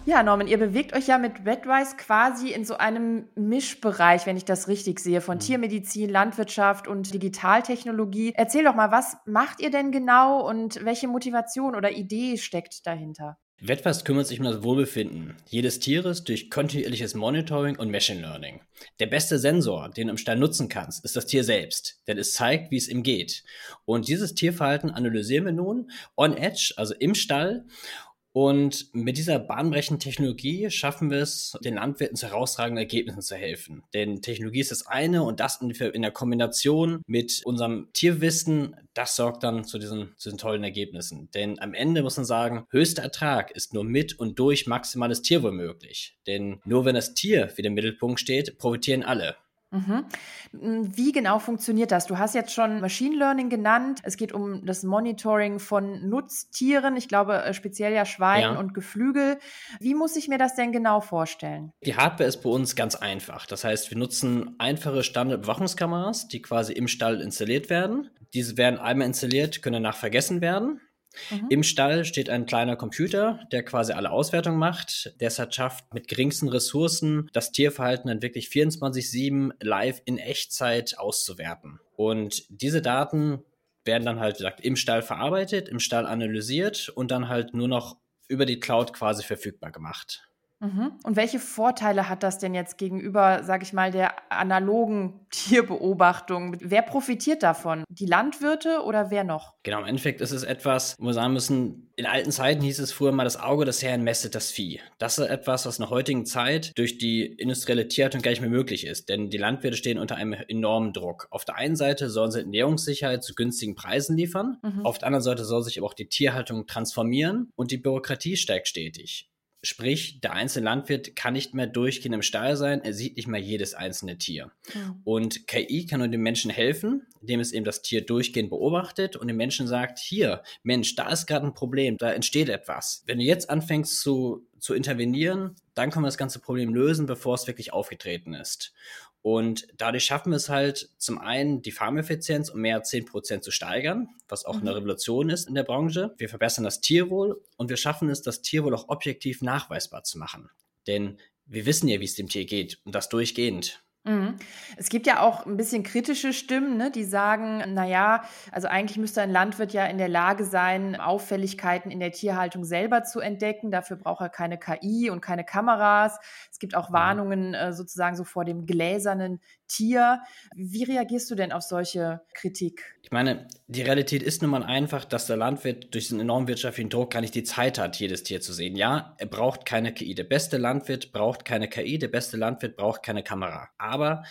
Ja, Norman, ihr bewegt euch ja mit Redwise quasi in so einem Mischbereich, wenn ich das richtig sehe, von mhm. Tiermedizin, Landwirtschaft und Digitaltechnologie. Erzähl doch mal, was macht ihr denn genau und welche Motivation oder Idee steckt dahinter? Wetfast kümmert sich um das Wohlbefinden jedes Tieres durch kontinuierliches Monitoring und Machine Learning. Der beste Sensor, den du im Stall nutzen kannst, ist das Tier selbst, denn es zeigt, wie es ihm geht. Und dieses Tierverhalten analysieren wir nun on Edge, also im Stall und mit dieser bahnbrechenden Technologie schaffen wir es, den Landwirten zu herausragenden Ergebnissen zu helfen. Denn Technologie ist das eine und das in der Kombination mit unserem Tierwissen, das sorgt dann zu diesen, zu diesen tollen Ergebnissen. Denn am Ende muss man sagen, höchster Ertrag ist nur mit und durch maximales Tierwohl möglich. Denn nur wenn das Tier wieder im Mittelpunkt steht, profitieren alle. Mhm. Hm, wie genau funktioniert das? Du hast jetzt schon Machine Learning genannt. Es geht um das Monitoring von Nutztieren, ich glaube äh, speziell ja Schweinen ja. und Geflügel. Wie muss ich mir das denn genau vorstellen? Die Hardware ist bei uns ganz einfach. Das heißt, wir nutzen einfache Standardüberwachungskameras, die quasi im Stall installiert werden. Diese werden einmal installiert, können danach vergessen werden. Mhm. Im Stall steht ein kleiner Computer, der quasi alle Auswertungen macht, der es halt schafft, mit geringsten Ressourcen das Tierverhalten dann wirklich 24-7 live in Echtzeit auszuwerten. Und diese Daten werden dann halt, gesagt, im Stall verarbeitet, im Stall analysiert und dann halt nur noch über die Cloud quasi verfügbar gemacht. Mhm. Und welche Vorteile hat das denn jetzt gegenüber, sage ich mal, der analogen [LAUGHS] Tierbeobachtung? Wer profitiert davon? Die Landwirte oder wer noch? Genau, im Endeffekt ist es etwas, wo wir sagen müssen, in alten Zeiten hieß es früher mal, das Auge des Herrn messet das Vieh. Das ist etwas, was in der heutigen Zeit durch die industrielle Tierhaltung gar nicht mehr möglich ist, denn die Landwirte stehen unter einem enormen Druck. Auf der einen Seite sollen sie Ernährungssicherheit zu günstigen Preisen liefern, mhm. auf der anderen Seite soll sich aber auch die Tierhaltung transformieren und die Bürokratie steigt stetig. Sprich, der einzelne Landwirt kann nicht mehr durchgehend im Stall sein, er sieht nicht mehr jedes einzelne Tier. Ja. Und KI kann nur dem Menschen helfen, indem es eben das Tier durchgehend beobachtet und dem Menschen sagt, hier, Mensch, da ist gerade ein Problem, da entsteht etwas. Wenn du jetzt anfängst zu, zu intervenieren, dann können wir das ganze Problem lösen, bevor es wirklich aufgetreten ist. Und dadurch schaffen wir es halt zum einen, die Farmeffizienz um mehr als 10% zu steigern, was auch mhm. eine Revolution ist in der Branche. Wir verbessern das Tierwohl und wir schaffen es, das Tierwohl auch objektiv nachweisbar zu machen. Denn wir wissen ja, wie es dem Tier geht und das durchgehend. Mhm. Es gibt ja auch ein bisschen kritische Stimmen, ne, die sagen, naja, also eigentlich müsste ein Landwirt ja in der Lage sein, Auffälligkeiten in der Tierhaltung selber zu entdecken. Dafür braucht er keine KI und keine Kameras. Es gibt auch mhm. Warnungen äh, sozusagen so vor dem gläsernen Tier. Wie reagierst du denn auf solche Kritik? Ich meine, die Realität ist nun mal einfach, dass der Landwirt durch diesen enormen wirtschaftlichen Druck gar nicht die Zeit hat, jedes Tier zu sehen. Ja, er braucht keine KI. Der beste Landwirt braucht keine KI, der beste Landwirt braucht keine Kamera. Aber er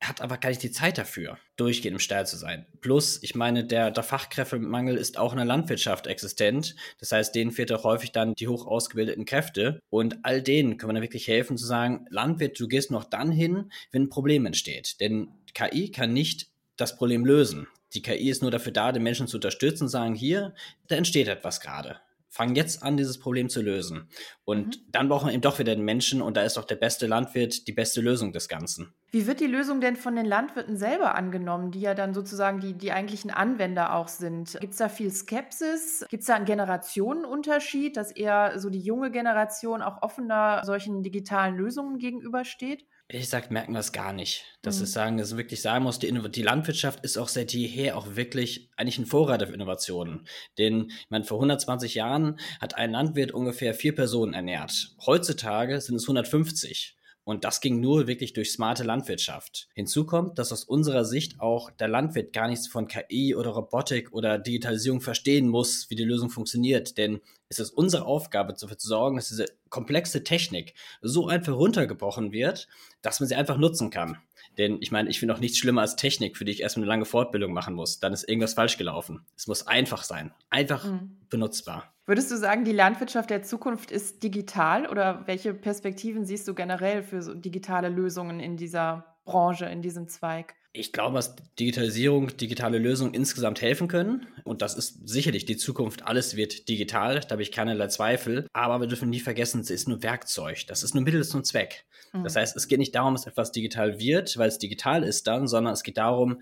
hat aber gar nicht die Zeit dafür, durchgehend im Stall zu sein. Plus, ich meine, der, der Fachkräftemangel ist auch in der Landwirtschaft existent. Das heißt, denen fehlt auch häufig dann die hoch ausgebildeten Kräfte. Und all denen können wir dann wirklich helfen zu sagen, Landwirt, du gehst noch dann hin, wenn ein Problem entsteht. Denn KI kann nicht das Problem lösen. Die KI ist nur dafür da, den Menschen zu unterstützen sagen, hier, da entsteht etwas gerade fangen jetzt an, dieses Problem zu lösen. Und mhm. dann brauchen wir eben doch wieder den Menschen und da ist doch der beste Landwirt die beste Lösung des Ganzen. Wie wird die Lösung denn von den Landwirten selber angenommen, die ja dann sozusagen die, die eigentlichen Anwender auch sind? Gibt es da viel Skepsis? Gibt es da einen Generationenunterschied, dass eher so die junge Generation auch offener solchen digitalen Lösungen gegenübersteht? Ehrlich gesagt merken wir es gar nicht. Dass mhm. es sagen, dass es wirklich sagen muss, die, die, Landwirtschaft ist auch seit jeher auch wirklich eigentlich ein Vorreiter für Innovationen. Denn, ich meine, vor 120 Jahren hat ein Landwirt ungefähr vier Personen ernährt. Heutzutage sind es 150. Und das ging nur wirklich durch smarte Landwirtschaft. Hinzu kommt, dass aus unserer Sicht auch der Landwirt gar nichts von KI oder Robotik oder Digitalisierung verstehen muss, wie die Lösung funktioniert. Denn es ist unsere Aufgabe, dafür zu sorgen, dass diese komplexe Technik so einfach runtergebrochen wird, dass man sie einfach nutzen kann. Denn ich meine, ich finde auch nichts schlimmer als Technik, für die ich erstmal eine lange Fortbildung machen muss. Dann ist irgendwas falsch gelaufen. Es muss einfach sein. Einfach mhm. benutzbar. Würdest du sagen, die Landwirtschaft der Zukunft ist digital oder welche Perspektiven siehst du generell für so digitale Lösungen in dieser Branche, in diesem Zweig? Ich glaube, dass Digitalisierung, digitale Lösungen insgesamt helfen können. Und das ist sicherlich die Zukunft. Alles wird digital, da habe ich keinerlei Zweifel. Aber wir dürfen nie vergessen, es ist nur Werkzeug. Das ist nur Mittel zum Zweck. Mhm. Das heißt, es geht nicht darum, dass etwas digital wird, weil es digital ist dann, sondern es geht darum,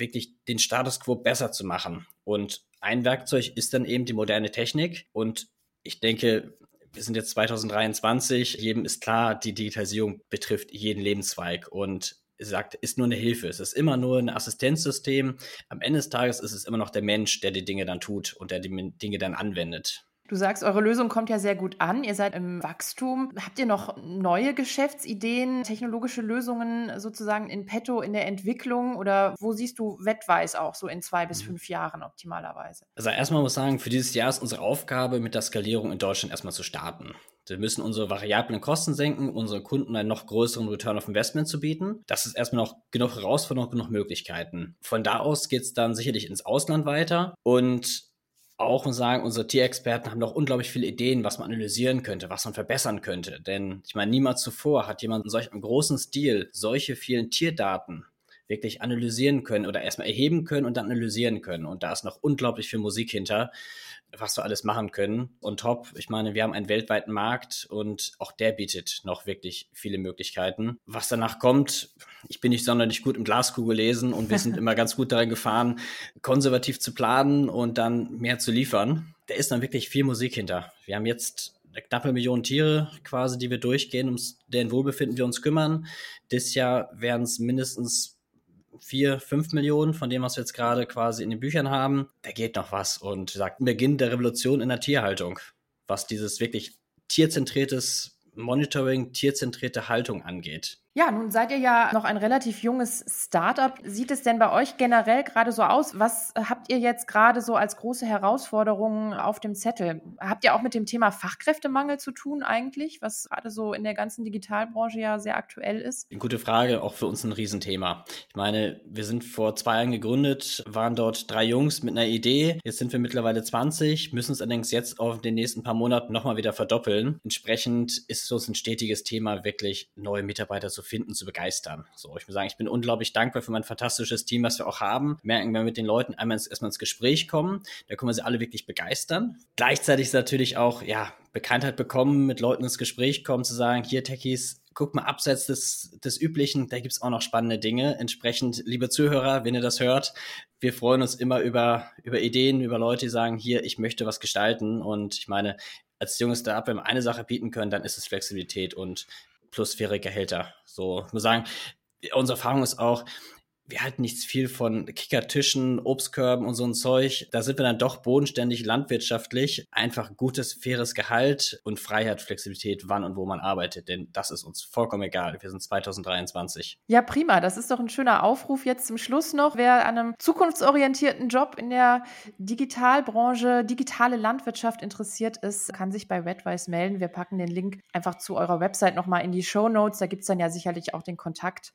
wirklich den Status quo besser zu machen. Und ein Werkzeug ist dann eben die moderne Technik. Und ich denke, wir sind jetzt 2023, jedem ist klar, die Digitalisierung betrifft jeden Lebenszweig und sagt, ist nur eine Hilfe. Es ist immer nur ein Assistenzsystem. Am Ende des Tages ist es immer noch der Mensch, der die Dinge dann tut und der die Dinge dann anwendet. Du sagst, eure Lösung kommt ja sehr gut an. Ihr seid im Wachstum. Habt ihr noch neue Geschäftsideen, technologische Lösungen sozusagen in petto, in der Entwicklung? Oder wo siehst du Wettweis auch so in zwei bis mhm. fünf Jahren optimalerweise? Also erstmal muss ich sagen, für dieses Jahr ist unsere Aufgabe, mit der Skalierung in Deutschland erstmal zu starten. Wir müssen unsere variablen Kosten senken, unseren Kunden einen noch größeren Return of Investment zu bieten. Das ist erstmal noch genug Herausforderungen, genug Möglichkeiten. Von da aus geht es dann sicherlich ins Ausland weiter und auch und sagen, unsere Tierexperten haben noch unglaublich viele Ideen, was man analysieren könnte, was man verbessern könnte. Denn ich meine, niemals zuvor hat jemand in solch einem großen Stil solche vielen Tierdaten wirklich analysieren können oder erstmal erheben können und dann analysieren können. Und da ist noch unglaublich viel Musik hinter, was wir alles machen können. Und top, ich meine, wir haben einen weltweiten Markt und auch der bietet noch wirklich viele Möglichkeiten. Was danach kommt, ich bin nicht sonderlich gut im Glaskugel lesen und wir sind [LAUGHS] immer ganz gut darin gefahren, konservativ zu planen und dann mehr zu liefern. Da ist dann wirklich viel Musik hinter. Wir haben jetzt eine knappe Million Tiere quasi, die wir durchgehen, um deren Wohlbefinden wir uns kümmern. Dieses Jahr werden es mindestens vier, fünf Millionen von dem, was wir jetzt gerade quasi in den Büchern haben. Da geht noch was und sagt Beginn der Revolution in der Tierhaltung, was dieses wirklich tierzentriertes Monitoring, tierzentrierte Haltung angeht. Ja, nun seid ihr ja noch ein relativ junges Startup. Sieht es denn bei euch generell gerade so aus? Was habt ihr jetzt gerade so als große Herausforderungen auf dem Zettel? Habt ihr auch mit dem Thema Fachkräftemangel zu tun eigentlich, was gerade so in der ganzen Digitalbranche ja sehr aktuell ist? Gute Frage, auch für uns ein Riesenthema. Ich meine, wir sind vor zwei Jahren gegründet, waren dort drei Jungs mit einer Idee. Jetzt sind wir mittlerweile 20, müssen es allerdings jetzt auf den nächsten paar Monaten nochmal wieder verdoppeln. Entsprechend ist es uns ein stetiges Thema, wirklich neue Mitarbeiter zu finden, zu begeistern. So, ich muss sagen, ich bin unglaublich dankbar für mein fantastisches Team, was wir auch haben. Merken, wir mit den Leuten einmal ins, erstmal ins Gespräch kommen, da können wir sie alle wirklich begeistern. Gleichzeitig ist natürlich auch, ja, Bekanntheit bekommen, mit Leuten ins Gespräch kommen, zu sagen, hier Techies, guck mal, abseits des, des Üblichen, da gibt es auch noch spannende Dinge. Entsprechend, liebe Zuhörer, wenn ihr das hört, wir freuen uns immer über, über Ideen, über Leute, die sagen, hier, ich möchte was gestalten. Und ich meine, als junges Startup, wenn wir eine Sache bieten können, dann ist es Flexibilität und plus faire Gehälter. So, muss sagen, unsere Erfahrung ist auch, wir halten nichts viel von Kickertischen, Obstkörben und so ein Zeug. Da sind wir dann doch bodenständig landwirtschaftlich. Einfach gutes, faires Gehalt und Freiheit, Flexibilität, wann und wo man arbeitet. Denn das ist uns vollkommen egal. Wir sind 2023. Ja, prima. Das ist doch ein schöner Aufruf jetzt zum Schluss noch. Wer an einem zukunftsorientierten Job in der Digitalbranche, digitale Landwirtschaft interessiert ist, kann sich bei Redwise melden. Wir packen den Link einfach zu eurer Website nochmal in die Show Notes. Da gibt es dann ja sicherlich auch den Kontakt.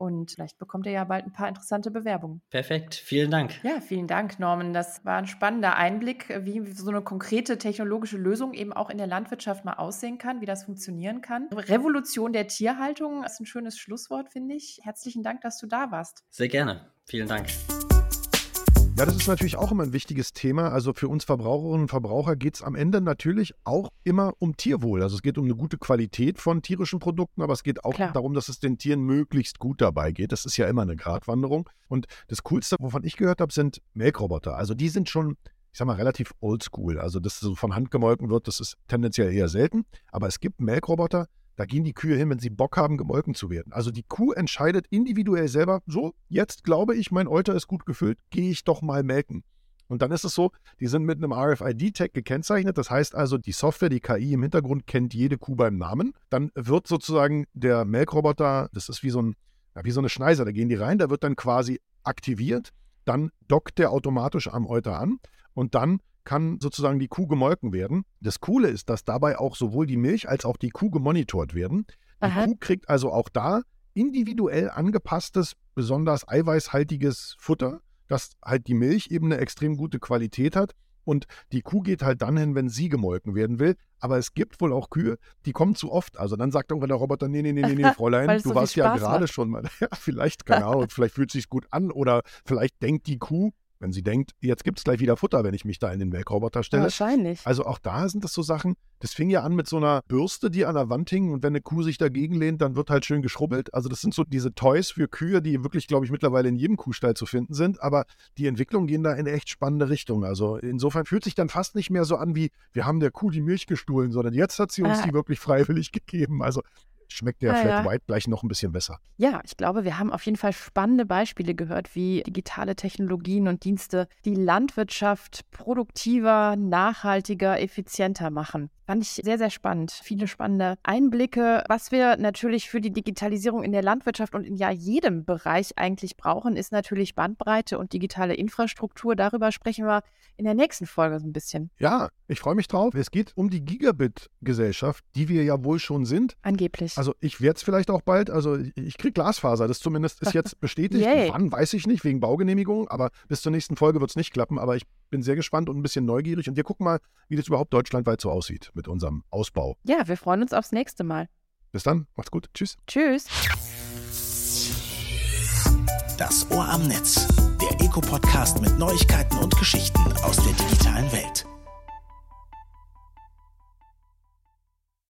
Und vielleicht bekommt ihr ja bald ein paar interessante Bewerbungen. Perfekt, vielen Dank. Ja, vielen Dank, Norman. Das war ein spannender Einblick, wie so eine konkrete technologische Lösung eben auch in der Landwirtschaft mal aussehen kann, wie das funktionieren kann. Revolution der Tierhaltung ist ein schönes Schlusswort, finde ich. Herzlichen Dank, dass du da warst. Sehr gerne. Vielen Dank. Ja, das ist natürlich auch immer ein wichtiges Thema. Also für uns Verbraucherinnen und Verbraucher geht es am Ende natürlich auch immer um Tierwohl. Also es geht um eine gute Qualität von tierischen Produkten, aber es geht auch Klar. darum, dass es den Tieren möglichst gut dabei geht. Das ist ja immer eine Gratwanderung. Und das Coolste, wovon ich gehört habe, sind Melkroboter. Also die sind schon ich sag mal, relativ oldschool. Also, dass so von Hand gemolken wird, das ist tendenziell eher selten. Aber es gibt Melkroboter, da gehen die Kühe hin, wenn sie Bock haben, gemolken zu werden. Also die Kuh entscheidet individuell selber, so, jetzt glaube ich, mein Euter ist gut gefüllt, gehe ich doch mal melken. Und dann ist es so, die sind mit einem RFID-Tag gekennzeichnet. Das heißt also, die Software, die KI im Hintergrund kennt jede Kuh beim Namen. Dann wird sozusagen der Melkroboter, das ist wie so, ein, ja, wie so eine Schneiser, da gehen die rein, da wird dann quasi aktiviert. Dann dockt der automatisch am Euter an und dann kann sozusagen die Kuh gemolken werden. Das Coole ist, dass dabei auch sowohl die Milch als auch die Kuh gemonitort werden. Die Aha. Kuh kriegt also auch da individuell angepasstes, besonders eiweißhaltiges Futter, das halt die Milch eben eine extrem gute Qualität hat. Und die Kuh geht halt dann hin, wenn sie gemolken werden will. Aber es gibt wohl auch Kühe, die kommen zu oft. Also dann sagt irgendwann der Roboter, nee, nee, nee, nee, nee [LAUGHS] Fräulein, du so warst ja gerade schon mal. [LAUGHS] Ja, vielleicht, keine Ahnung, vielleicht fühlt es sich gut an oder vielleicht denkt die Kuh, wenn sie denkt, jetzt gibt es gleich wieder Futter, wenn ich mich da in den Melkroboter stelle. Wahrscheinlich. Also auch da sind das so Sachen, das fing ja an mit so einer Bürste, die an der Wand hing und wenn eine Kuh sich dagegen lehnt, dann wird halt schön geschrubbelt. Also das sind so diese Toys für Kühe, die wirklich, glaube ich, mittlerweile in jedem Kuhstall zu finden sind, aber die Entwicklungen gehen da in eine echt spannende Richtung. Also insofern fühlt sich dann fast nicht mehr so an wie, wir haben der Kuh die Milch gestohlen, sondern jetzt hat sie uns ah. die wirklich freiwillig gegeben. Also schmeckt der ja, Flat. White gleich noch ein bisschen besser. Ja, ich glaube, wir haben auf jeden Fall spannende Beispiele gehört, wie digitale Technologien und Dienste die Landwirtschaft produktiver, nachhaltiger, effizienter machen. Fand ich sehr, sehr spannend. Viele spannende Einblicke. Was wir natürlich für die Digitalisierung in der Landwirtschaft und in ja jedem Bereich eigentlich brauchen, ist natürlich Bandbreite und digitale Infrastruktur. Darüber sprechen wir in der nächsten Folge so ein bisschen. Ja, ich freue mich drauf. Es geht um die Gigabit-Gesellschaft, die wir ja wohl schon sind. Angeblich. Also ich werde es vielleicht auch bald. Also ich kriege Glasfaser. Das zumindest ist jetzt [LAUGHS] bestätigt. Wann, weiß ich nicht, wegen Baugenehmigung. Aber bis zur nächsten Folge wird es nicht klappen. Aber ich bin sehr gespannt und ein bisschen neugierig. Und wir gucken mal, wie das überhaupt deutschlandweit so aussieht mit unserem Ausbau. Ja, wir freuen uns aufs nächste Mal. Bis dann. Macht's gut. Tschüss. Tschüss. Das Ohr am Netz, der Eco-Podcast mit Neuigkeiten und Geschichten aus der digitalen Welt.